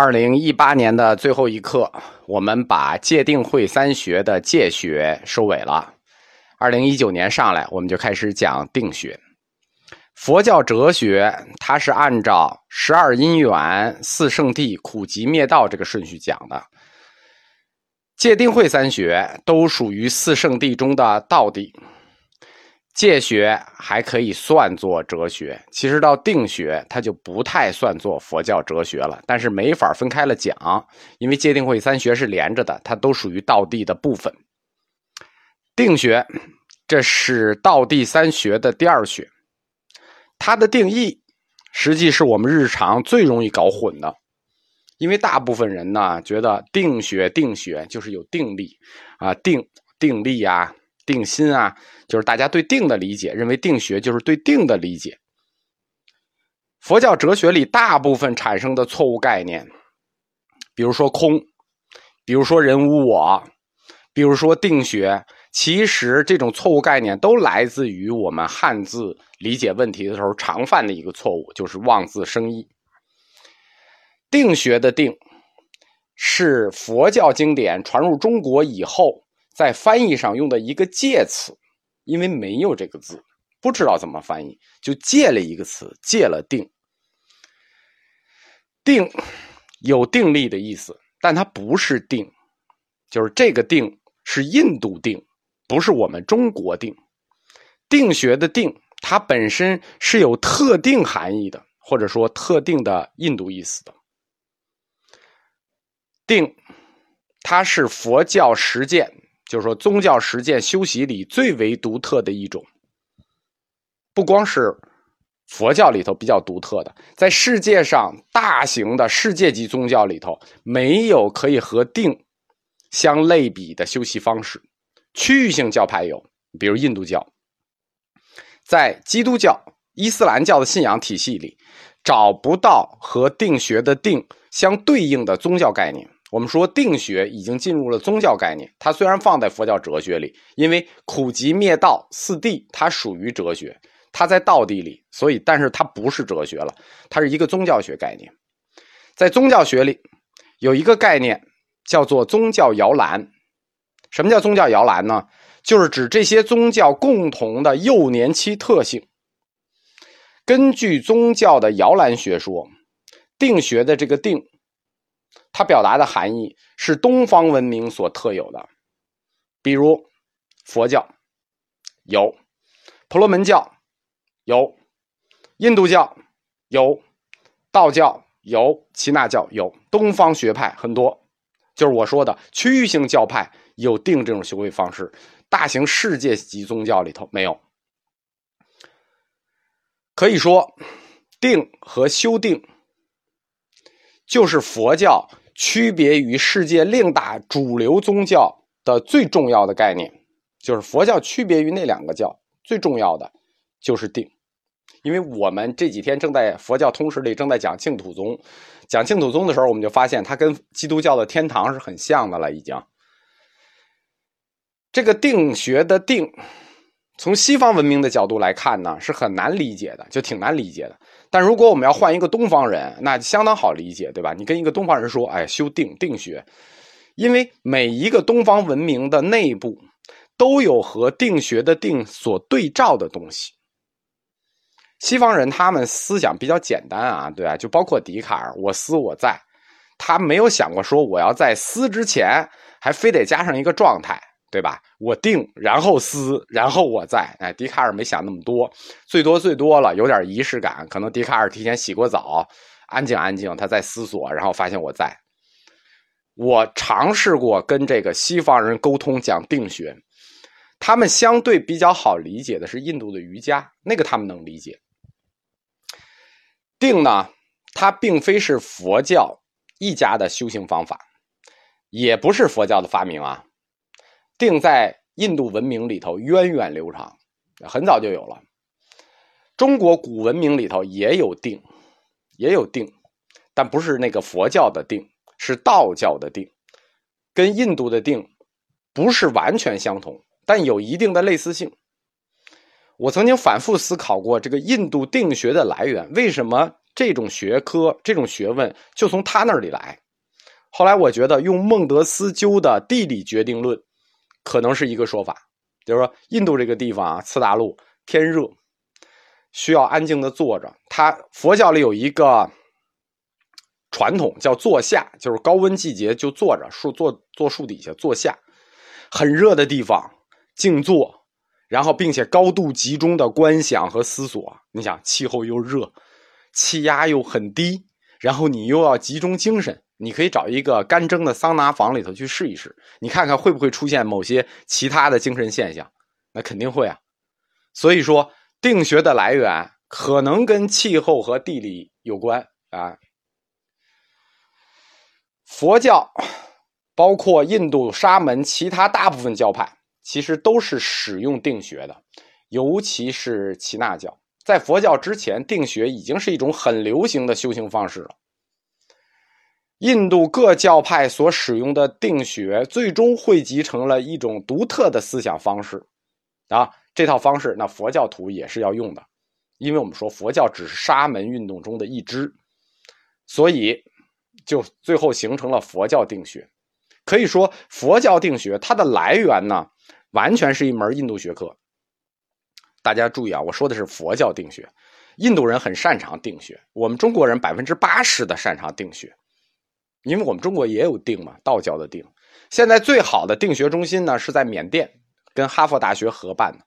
二零一八年的最后一课，我们把戒定慧三学的戒学收尾了。二零一九年上来，我们就开始讲定学。佛教哲学，它是按照十二因缘、四圣谛、苦集灭道这个顺序讲的。戒定慧三学都属于四圣谛中的道谛。戒学还可以算作哲学，其实到定学它就不太算作佛教哲学了。但是没法分开了讲，因为戒定慧三学是连着的，它都属于道地的部分。定学，这是道地三学的第二学。它的定义，实际是我们日常最容易搞混的，因为大部分人呢觉得定学定学就是有定力啊，定定力啊，定心啊，就是大家对定的理解，认为定学就是对定的理解。佛教哲学里大部分产生的错误概念，比如说空，比如说人无我，比如说定学。其实这种错误概念都来自于我们汉字理解问题的时候常犯的一个错误，就是妄自生义。定学的定是佛教经典传入中国以后，在翻译上用的一个介词，因为没有这个字，不知道怎么翻译，就借了一个词，借了定。定有定力的意思，但它不是定，就是这个定是印度定。不是我们中国定，定学的定，它本身是有特定含义的，或者说特定的印度意思的。定，它是佛教实践，就是说宗教实践修习里最为独特的一种。不光是佛教里头比较独特的，在世界上大型的世界级宗教里头，没有可以和定相类比的修习方式。区域性教派有，比如印度教，在基督教、伊斯兰教的信仰体系里，找不到和定学的定相对应的宗教概念。我们说定学已经进入了宗教概念，它虽然放在佛教哲学里，因为苦集灭道四谛它属于哲学，它在道谛里，所以但是它不是哲学了，它是一个宗教学概念。在宗教学里，有一个概念叫做宗教摇篮。什么叫宗教摇篮呢？就是指这些宗教共同的幼年期特性。根据宗教的摇篮学说，定学的这个定，它表达的含义是东方文明所特有的。比如佛教有，婆罗门教有，印度教有，道教有，耆那教有，东方学派很多，就是我说的区域性教派。有定这种修为方式，大型世界级宗教里头没有。可以说，定和修定就是佛教区别于世界另大主流宗教的最重要的概念。就是佛教区别于那两个教最重要的就是定，因为我们这几天正在佛教通史里正在讲净土宗，讲净土宗的时候，我们就发现它跟基督教的天堂是很像的了，已经。这个定学的定，从西方文明的角度来看呢，是很难理解的，就挺难理解的。但如果我们要换一个东方人，那相当好理解，对吧？你跟一个东方人说，哎，修定定学，因为每一个东方文明的内部都有和定学的定所对照的东西。西方人他们思想比较简单啊，对吧？就包括笛卡尔，我思我在，他没有想过说我要在思之前还非得加上一个状态。对吧？我定，然后思，然后我在。哎，笛卡尔没想那么多，最多最多了，有点仪式感。可能笛卡尔提前洗过澡，安静安静，他在思索，然后发现我在。我尝试过跟这个西方人沟通讲定学，他们相对比较好理解的是印度的瑜伽，那个他们能理解。定呢，它并非是佛教一家的修行方法，也不是佛教的发明啊。定在印度文明里头源远流长，很早就有了。中国古文明里头也有定，也有定，但不是那个佛教的定，是道教的定，跟印度的定不是完全相同，但有一定的类似性。我曾经反复思考过这个印度定学的来源，为什么这种学科、这种学问就从他那里来。后来我觉得用孟德斯鸠的地理决定论可能是一个说法，就是说印度这个地方啊，次大陆天热，需要安静的坐着。他佛教里有一个传统叫坐下，就是高温季节就坐着树坐坐树底下坐下，很热的地方静坐，然后并且高度集中的观想和思索。你想气候又热，气压又很低，然后你又要集中精神。你可以找一个干蒸的桑拿房里头去试一试，你看看会不会出现某些其他的精神现象？那肯定会啊。所以说，定学的来源可能跟气候和地理有关啊。佛教，包括印度沙门其他大部分教派，其实都是使用定学的，尤其是耆那教。在佛教之前，定学已经是一种很流行的修行方式了。印度各教派所使用的定学，最终汇集成了一种独特的思想方式，啊，这套方式那佛教徒也是要用的，因为我们说佛教只是沙门运动中的一支，所以就最后形成了佛教定学。可以说，佛教定学它的来源呢，完全是一门印度学科。大家注意啊，我说的是佛教定学，印度人很擅长定学，我们中国人百分之八十的擅长定学。因为我们中国也有定嘛，道教的定。现在最好的定学中心呢是在缅甸，跟哈佛大学合办的。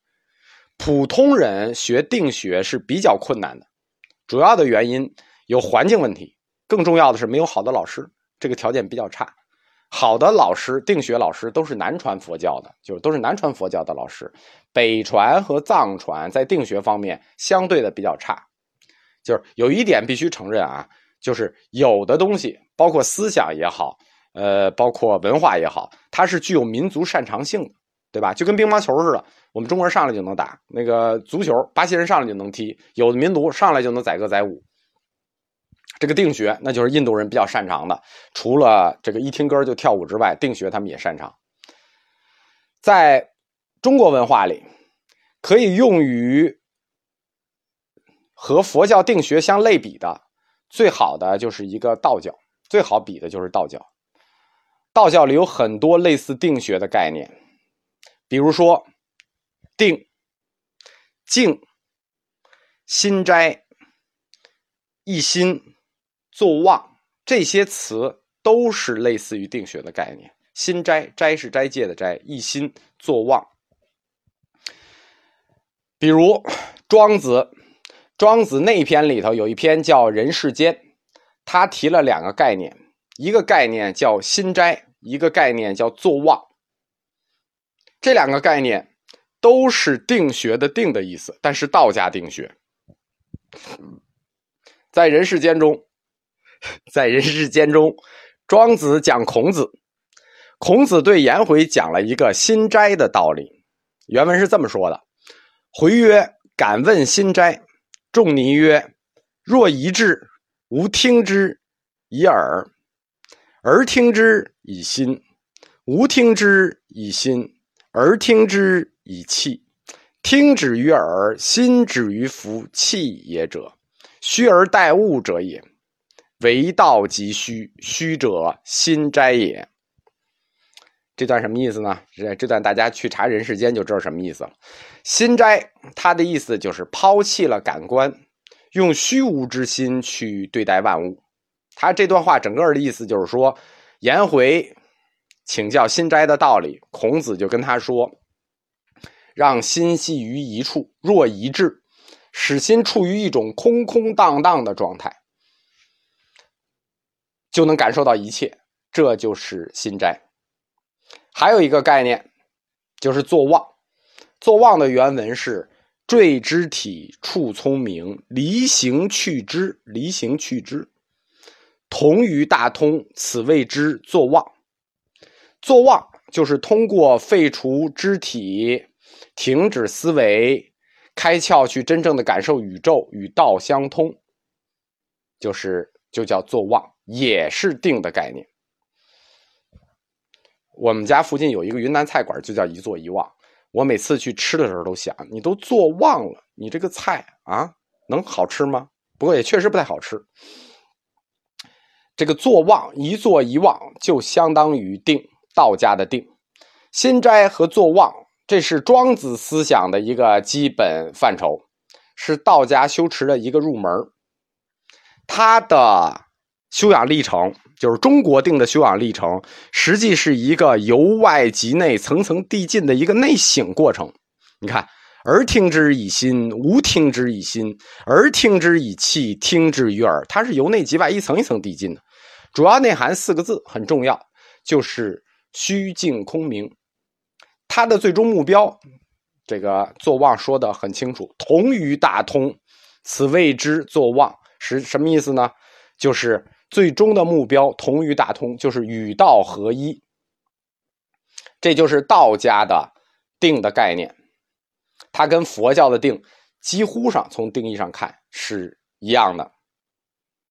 普通人学定学是比较困难的，主要的原因有环境问题，更重要的是没有好的老师，这个条件比较差。好的老师，定学老师都是南传佛教的，就是都是南传佛教的老师。北传和藏传在定学方面相对的比较差，就是有一点必须承认啊。就是有的东西，包括思想也好，呃，包括文化也好，它是具有民族擅长性的，对吧？就跟乒乓球似的，我们中国人上来就能打；那个足球，巴西人上来就能踢；有的民族上来就能载歌载舞。这个定学，那就是印度人比较擅长的。除了这个一听歌就跳舞之外，定学他们也擅长。在中国文化里，可以用于和佛教定学相类比的。最好的就是一个道教，最好比的就是道教。道教里有很多类似定学的概念，比如说定、静、心斋、一心、坐忘这些词都是类似于定学的概念。心斋斋是斋戒的斋，一心坐忘。比如庄子。庄子那篇里头有一篇叫《人世间》，他提了两个概念，一个概念叫心斋，一个概念叫坐忘。这两个概念都是定学的“定”的意思，但是道家定学。在人世间中，在人世间中，庄子讲孔子，孔子对颜回讲了一个心斋的道理。原文是这么说的：“回曰，敢问心斋。”仲尼曰：“若一智，吾听之以耳；而听之以心，吾听之以心，而听之以气。听止于耳，心止于服，气也者，虚而待物者也。为道即虚，虚者心斋也。”这段什么意思呢？这这段大家去查《人世间》就知道什么意思了。心斋，他的意思就是抛弃了感官，用虚无之心去对待万物。他这段话整个的意思就是说，颜回请教心斋的道理，孔子就跟他说：“让心系于一处，若一致，使心处于一种空空荡荡的状态，就能感受到一切。这就是心斋。”还有一个概念，就是坐忘。坐忘的原文是“坠之体，处聪明，离形去之，离形去之，同于大通，此谓之坐忘。”坐忘就是通过废除肢体，停止思维，开窍去真正的感受宇宙与道相通，就是就叫坐忘，也是定的概念。我们家附近有一个云南菜馆，就叫一坐一忘。我每次去吃的时候都想，你都坐忘了，你这个菜啊，能好吃吗？不过也确实不太好吃。这个坐忘，一坐一忘，就相当于定，道家的定。心斋和坐忘，这是庄子思想的一个基本范畴，是道家修持的一个入门。他的修养历程，就是中国定的修养历程，实际是一个由外及内、层层递进的一个内省过程。你看，耳听之以心，无听之以心；耳听之以气，听之于耳。它是由内及外，一层一层递进的。主要内涵四个字很重要，就是虚静空明。它的最终目标，这个坐忘说的很清楚，同于大通，此谓之作望。是什么意思呢？就是最终的目标同于大通，就是与道合一。这就是道家的定的概念，它跟佛教的定几乎上从定义上看是一样的。